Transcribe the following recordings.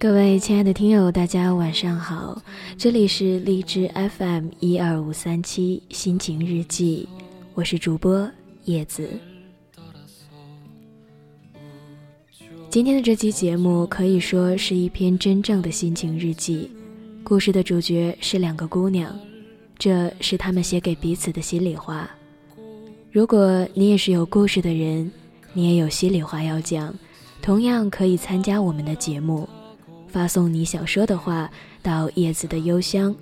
各位亲爱的听友，大家晚上好，这里是荔枝 FM 一二五三七心情日记，我是主播叶子。今天的这期节目可以说是一篇真正的心情日记，故事的主角是两个姑娘，这是她们写给彼此的心里话。如果你也是有故事的人，你也有心里话要讲，同样可以参加我们的节目。发送你想说的话到叶子的邮箱，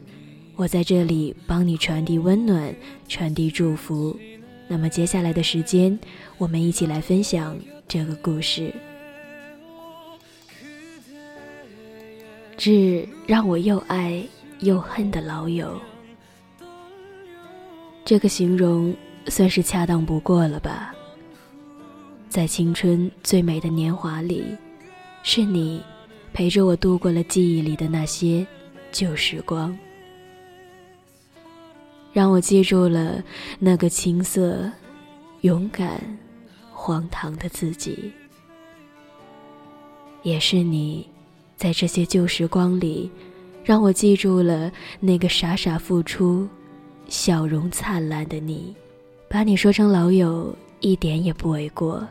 我在这里帮你传递温暖，传递祝福。那么接下来的时间，我们一起来分享这个故事。致让我又爱又恨的老友，这个形容算是恰当不过了吧？在青春最美的年华里，是你。陪着我度过了记忆里的那些旧时光，让我记住了那个青涩、勇敢、荒唐的自己。也是你，在这些旧时光里，让我记住了那个傻傻付出、笑容灿烂的你。把你说成老友，一点也不为过。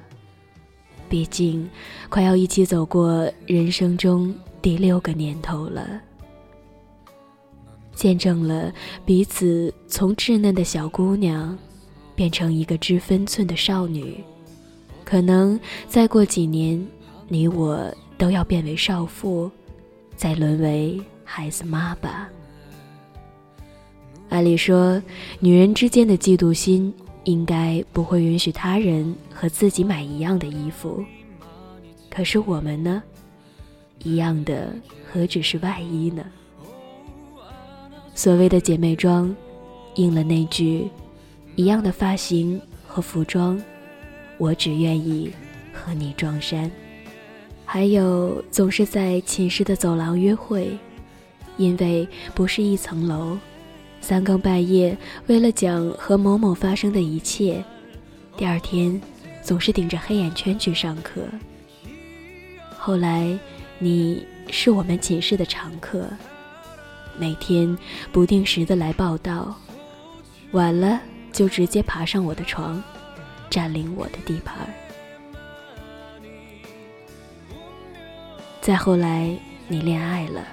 毕竟，快要一起走过人生中第六个年头了，见证了彼此从稚嫩的小姑娘，变成一个知分寸的少女。可能再过几年，你我都要变为少妇，再沦为孩子妈吧。按理说，女人之间的嫉妒心。应该不会允许他人和自己买一样的衣服，可是我们呢？一样的何止是外衣呢？所谓的姐妹装，应了那句：一样的发型和服装，我只愿意和你撞衫。还有总是在寝室的走廊约会，因为不是一层楼。三更半夜，为了讲和某某发生的一切，第二天总是顶着黑眼圈去上课。后来，你是我们寝室的常客，每天不定时的来报道，晚了就直接爬上我的床，占领我的地盘。再后来，你恋爱了。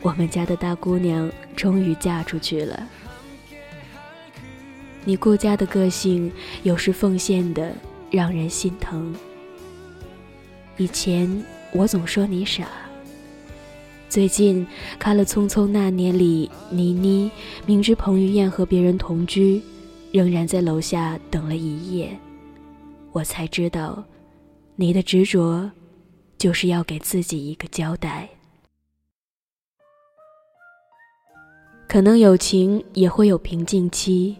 我们家的大姑娘终于嫁出去了。你顾家的个性有时奉献的让人心疼。以前我总说你傻，最近看了《匆匆那年》里倪妮明知彭于晏和别人同居，仍然在楼下等了一夜，我才知道，你的执着就是要给自己一个交代。可能友情也会有瓶颈期，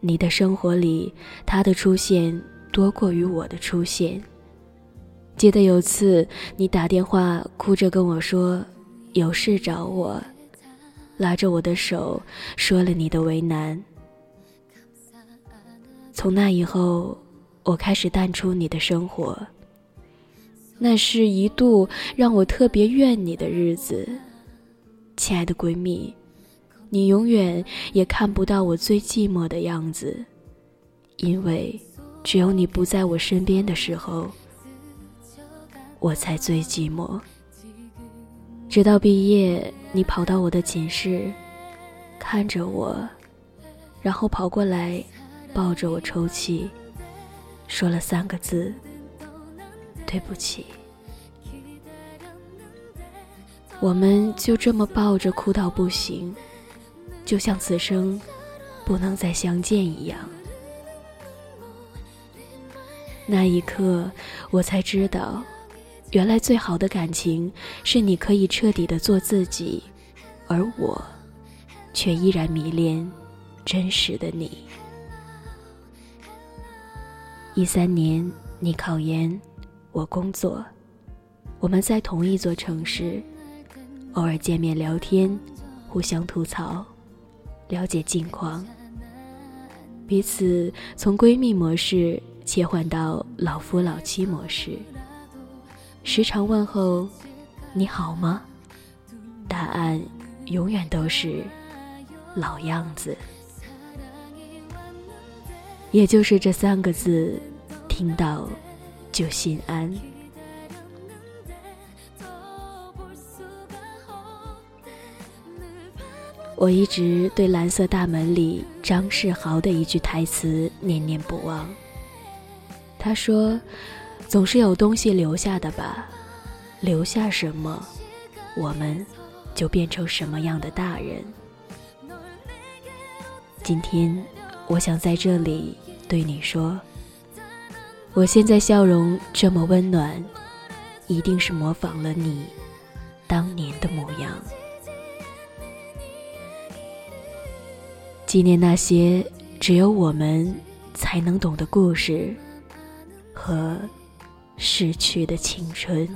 你的生活里他的出现多过于我的出现。记得有次你打电话哭着跟我说有事找我，拉着我的手说了你的为难。从那以后，我开始淡出你的生活。那是一度让我特别怨你的日子，亲爱的闺蜜。你永远也看不到我最寂寞的样子，因为只有你不在我身边的时候，我才最寂寞。直到毕业，你跑到我的寝室，看着我，然后跑过来，抱着我抽泣，说了三个字：“对不起。”我们就这么抱着哭到不行。就像此生不能再相见一样，那一刻我才知道，原来最好的感情是你可以彻底的做自己，而我却依然迷恋真实的你。一三年你考研，我工作，我们在同一座城市，偶尔见面聊天，互相吐槽。了解近况，彼此从闺蜜模式切换到老夫老妻模式，时常问候你好吗？答案永远都是老样子。也就是这三个字，听到就心安。我一直对《蓝色大门》里张世豪的一句台词念念不忘。他说：“总是有东西留下的吧，留下什么，我们就变成什么样的大人。”今天。我想在这里对你说，我现在笑容这么温暖，一定是模仿了你当年的模样。纪念那些只有我们才能懂的故事和逝去的青春。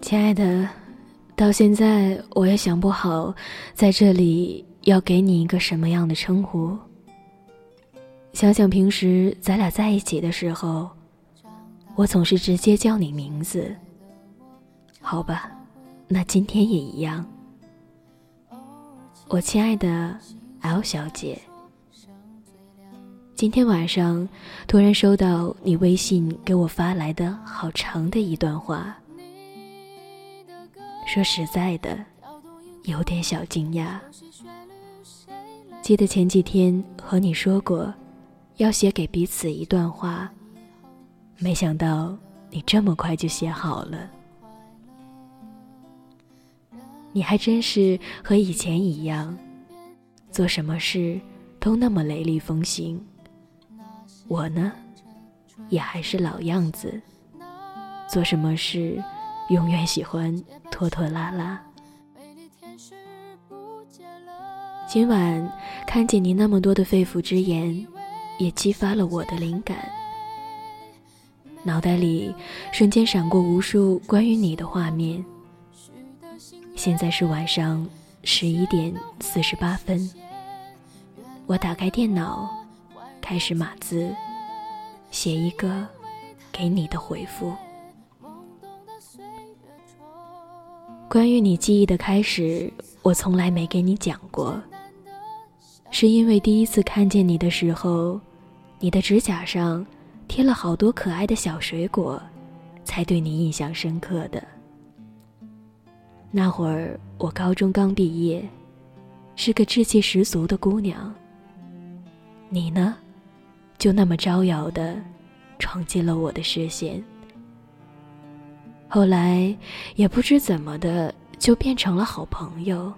亲爱的，到现在我也想不好，在这里要给你一个什么样的称呼。想想平时咱俩在一起的时候，我总是直接叫你名字。好吧，那今天也一样。我亲爱的 L 小姐，今天晚上突然收到你微信给我发来的好长的一段话。说实在的，有点小惊讶。记得前几天和你说过，要写给彼此一段话，没想到你这么快就写好了。你还真是和以前一样，做什么事都那么雷厉风行。我呢，也还是老样子，做什么事。永远喜欢拖拖拉拉。今晚看见你那么多的肺腑之言，也激发了我的灵感。脑袋里瞬间闪过无数关于你的画面。现在是晚上十一点四十八分，我打开电脑，开始码字，写一个给你的回复。关于你记忆的开始，我从来没给你讲过。是因为第一次看见你的时候，你的指甲上贴了好多可爱的小水果，才对你印象深刻的。那会儿我高中刚毕业，是个稚气十足的姑娘。你呢，就那么招摇的闯进了我的视线。后来也不知怎么的，就变成了好朋友。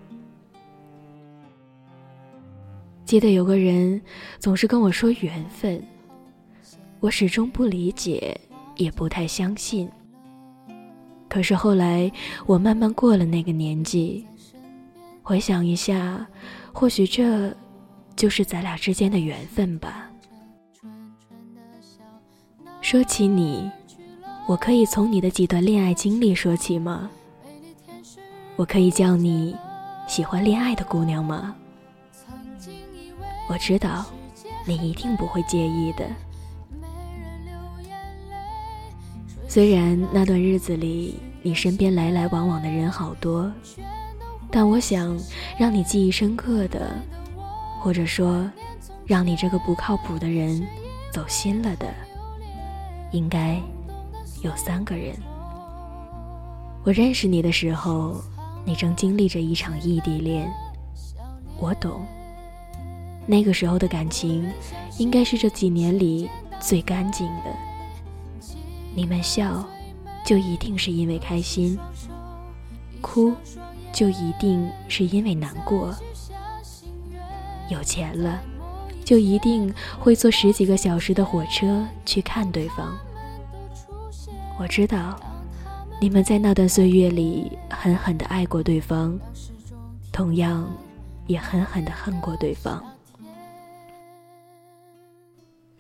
记得有个人总是跟我说缘分，我始终不理解，也不太相信。可是后来我慢慢过了那个年纪，回想一下，或许这就是咱俩之间的缘分吧。说起你。我可以从你的几段恋爱经历说起吗？我可以叫你喜欢恋爱的姑娘吗？我知道你一定不会介意的。虽然那段日子里你身边来来往往的人好多，但我想让你记忆深刻的，或者说让你这个不靠谱的人走心了的，应该。有三个人。我认识你的时候，你正经历着一场异地恋。我懂，那个时候的感情，应该是这几年里最干净的。你们笑，就一定是因为开心；哭，就一定是因为难过。有钱了，就一定会坐十几个小时的火车去看对方。我知道，你们在那段岁月里狠狠的爱过对方，同样也狠狠的恨过对方。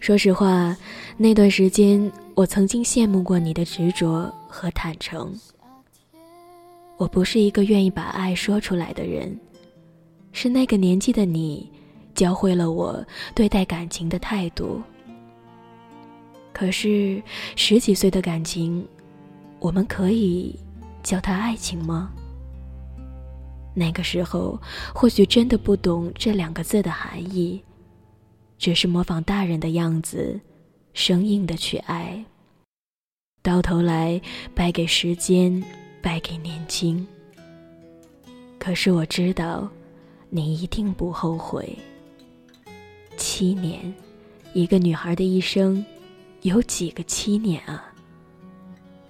说实话，那段时间我曾经羡慕过你的执着和坦诚。我不是一个愿意把爱说出来的人，是那个年纪的你，教会了我对待感情的态度。可是十几岁的感情，我们可以叫它爱情吗？那个时候或许真的不懂这两个字的含义，只是模仿大人的样子，生硬的去爱。到头来败给时间，败给年轻。可是我知道，你一定不后悔。七年，一个女孩的一生。有几个七年啊？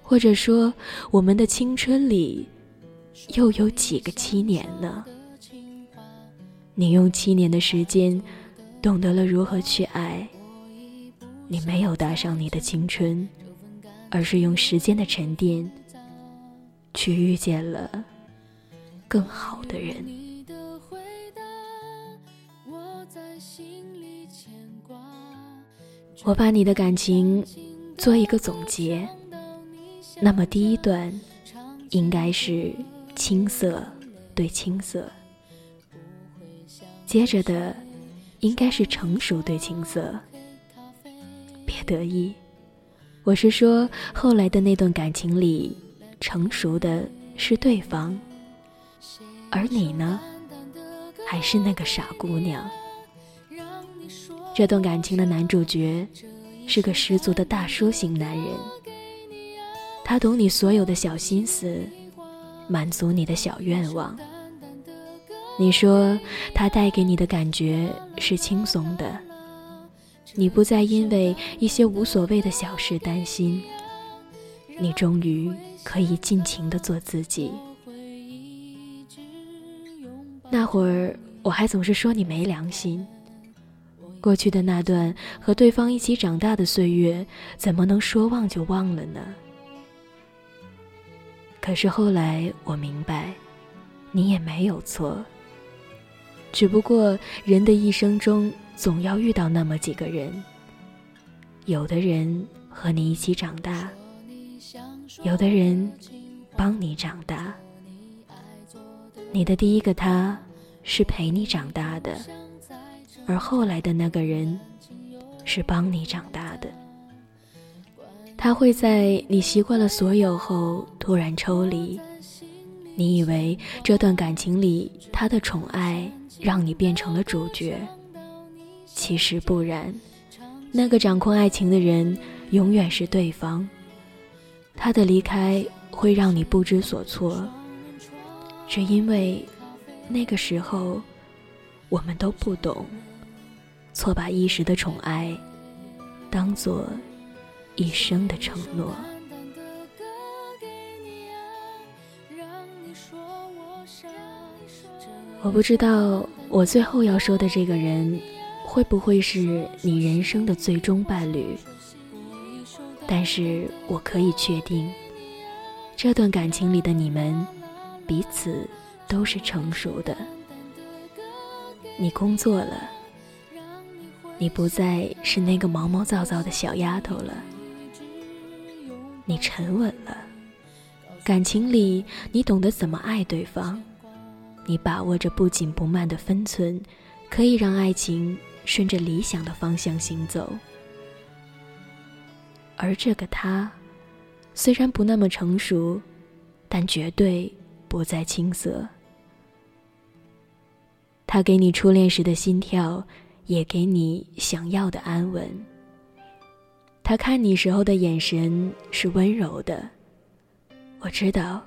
或者说，我们的青春里又有几个七年呢？你用七年的时间懂得了如何去爱，你没有搭上你的青春，而是用时间的沉淀去遇见了更好的人。我把你的感情做一个总结，那么第一段应该是青涩对青涩，接着的应该是成熟对青涩。别得意，我是说后来的那段感情里，成熟的是对方，而你呢，还是那个傻姑娘。这段感情的男主角是个十足的大叔型男人，他懂你所有的小心思，满足你的小愿望。你说他带给你的感觉是轻松的，你不再因为一些无所谓的小事担心，你终于可以尽情的做自己。那会儿我还总是说你没良心。过去的那段和对方一起长大的岁月，怎么能说忘就忘了呢？可是后来我明白，你也没有错。只不过人的一生中总要遇到那么几个人，有的人和你一起长大，有的人帮你长大。你的第一个他，是陪你长大的。而后来的那个人，是帮你长大的。他会在你习惯了所有后突然抽离。你以为这段感情里他的宠爱让你变成了主角，其实不然。那个掌控爱情的人永远是对方。他的离开会让你不知所措，只因为那个时候我们都不懂。错把一时的宠爱当做一生的承诺。我不知道我最后要说的这个人会不会是你人生的最终伴侣，但是我可以确定，这段感情里的你们彼此都是成熟的。你工作了。你不再是那个毛毛躁躁的小丫头了，你沉稳了。感情里，你懂得怎么爱对方，你把握着不紧不慢的分寸，可以让爱情顺着理想的方向行走。而这个他，虽然不那么成熟，但绝对不再青涩。他给你初恋时的心跳。也给你想要的安稳。他看你时候的眼神是温柔的，我知道，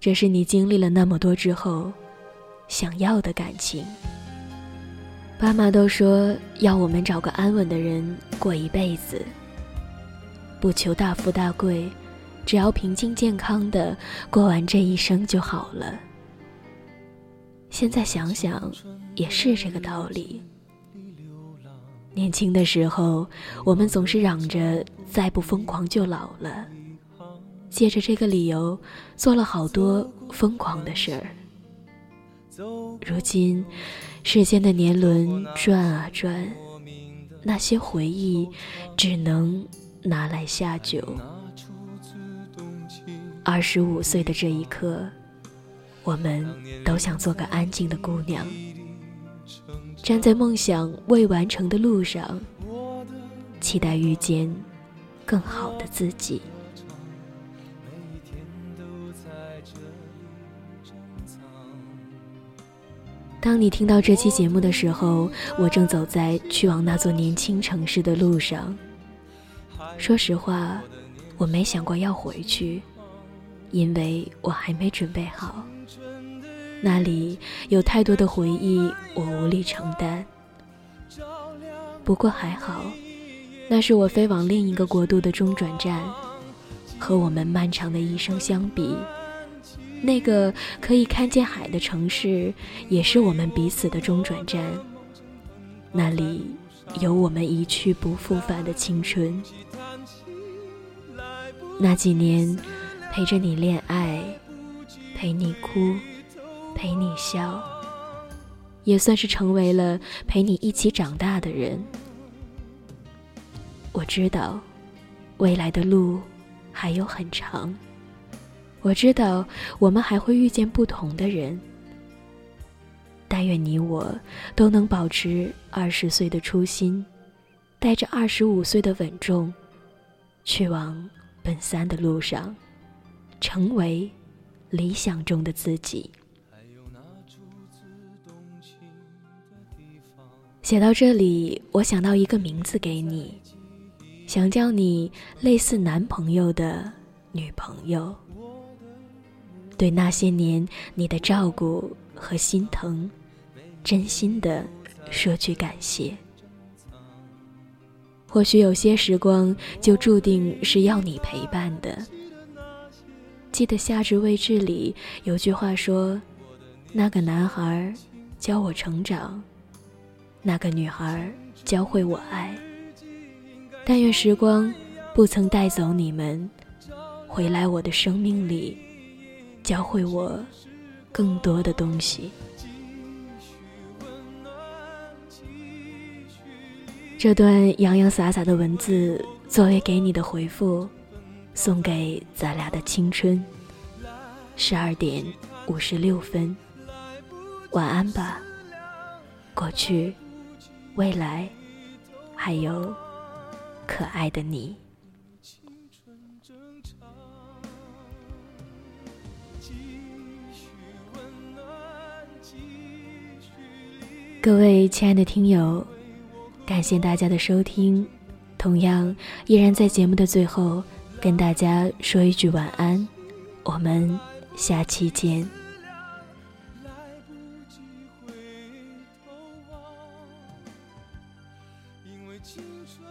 这是你经历了那么多之后想要的感情。爸妈都说要我们找个安稳的人过一辈子，不求大富大贵，只要平静健康的过完这一生就好了。现在想想，也是这个道理。年轻的时候，我们总是嚷着再不疯狂就老了，借着这个理由做了好多疯狂的事儿。如今，世间的年轮转啊转，那些回忆只能拿来下酒。二十五岁的这一刻，我们都想做个安静的姑娘，站在梦想未完成的路上，期待遇见更好的自己。当你听到这期节目的时候，我正走在去往那座年轻城市的路上。说实话，我没想过要回去，因为我还没准备好。那里有太多的回忆，我无力承担。不过还好，那是我飞往另一个国度的中转站，和我们漫长的一生相比。那个可以看见海的城市，也是我们彼此的中转站。那里有我们一去不复返的青春。那几年，陪着你恋爱，陪你哭，陪你笑，也算是成为了陪你一起长大的人。我知道，未来的路还有很长。我知道我们还会遇见不同的人，但愿你我都能保持二十岁的初心，带着二十五岁的稳重，去往奔三的路上，成为理想中的自己。写到这里，我想到一个名字给你，想叫你类似男朋友的女朋友。对那些年你的照顾和心疼，真心的说句感谢。或许有些时光就注定是要你陪伴的。记得《夏至未至》里有句话说：“那个男孩教我成长，那个女孩教会我爱。但愿时光不曾带走你们，回来我的生命里。”教会我更多的东西。这段洋洋洒洒的文字，作为给你的回复，送给咱俩的青春。十二点五十六分，晚安吧，过去、未来，还有可爱的你。各位亲爱的听友，感谢大家的收听，同样依然在节目的最后跟大家说一句晚安，我们下期见。因为青春。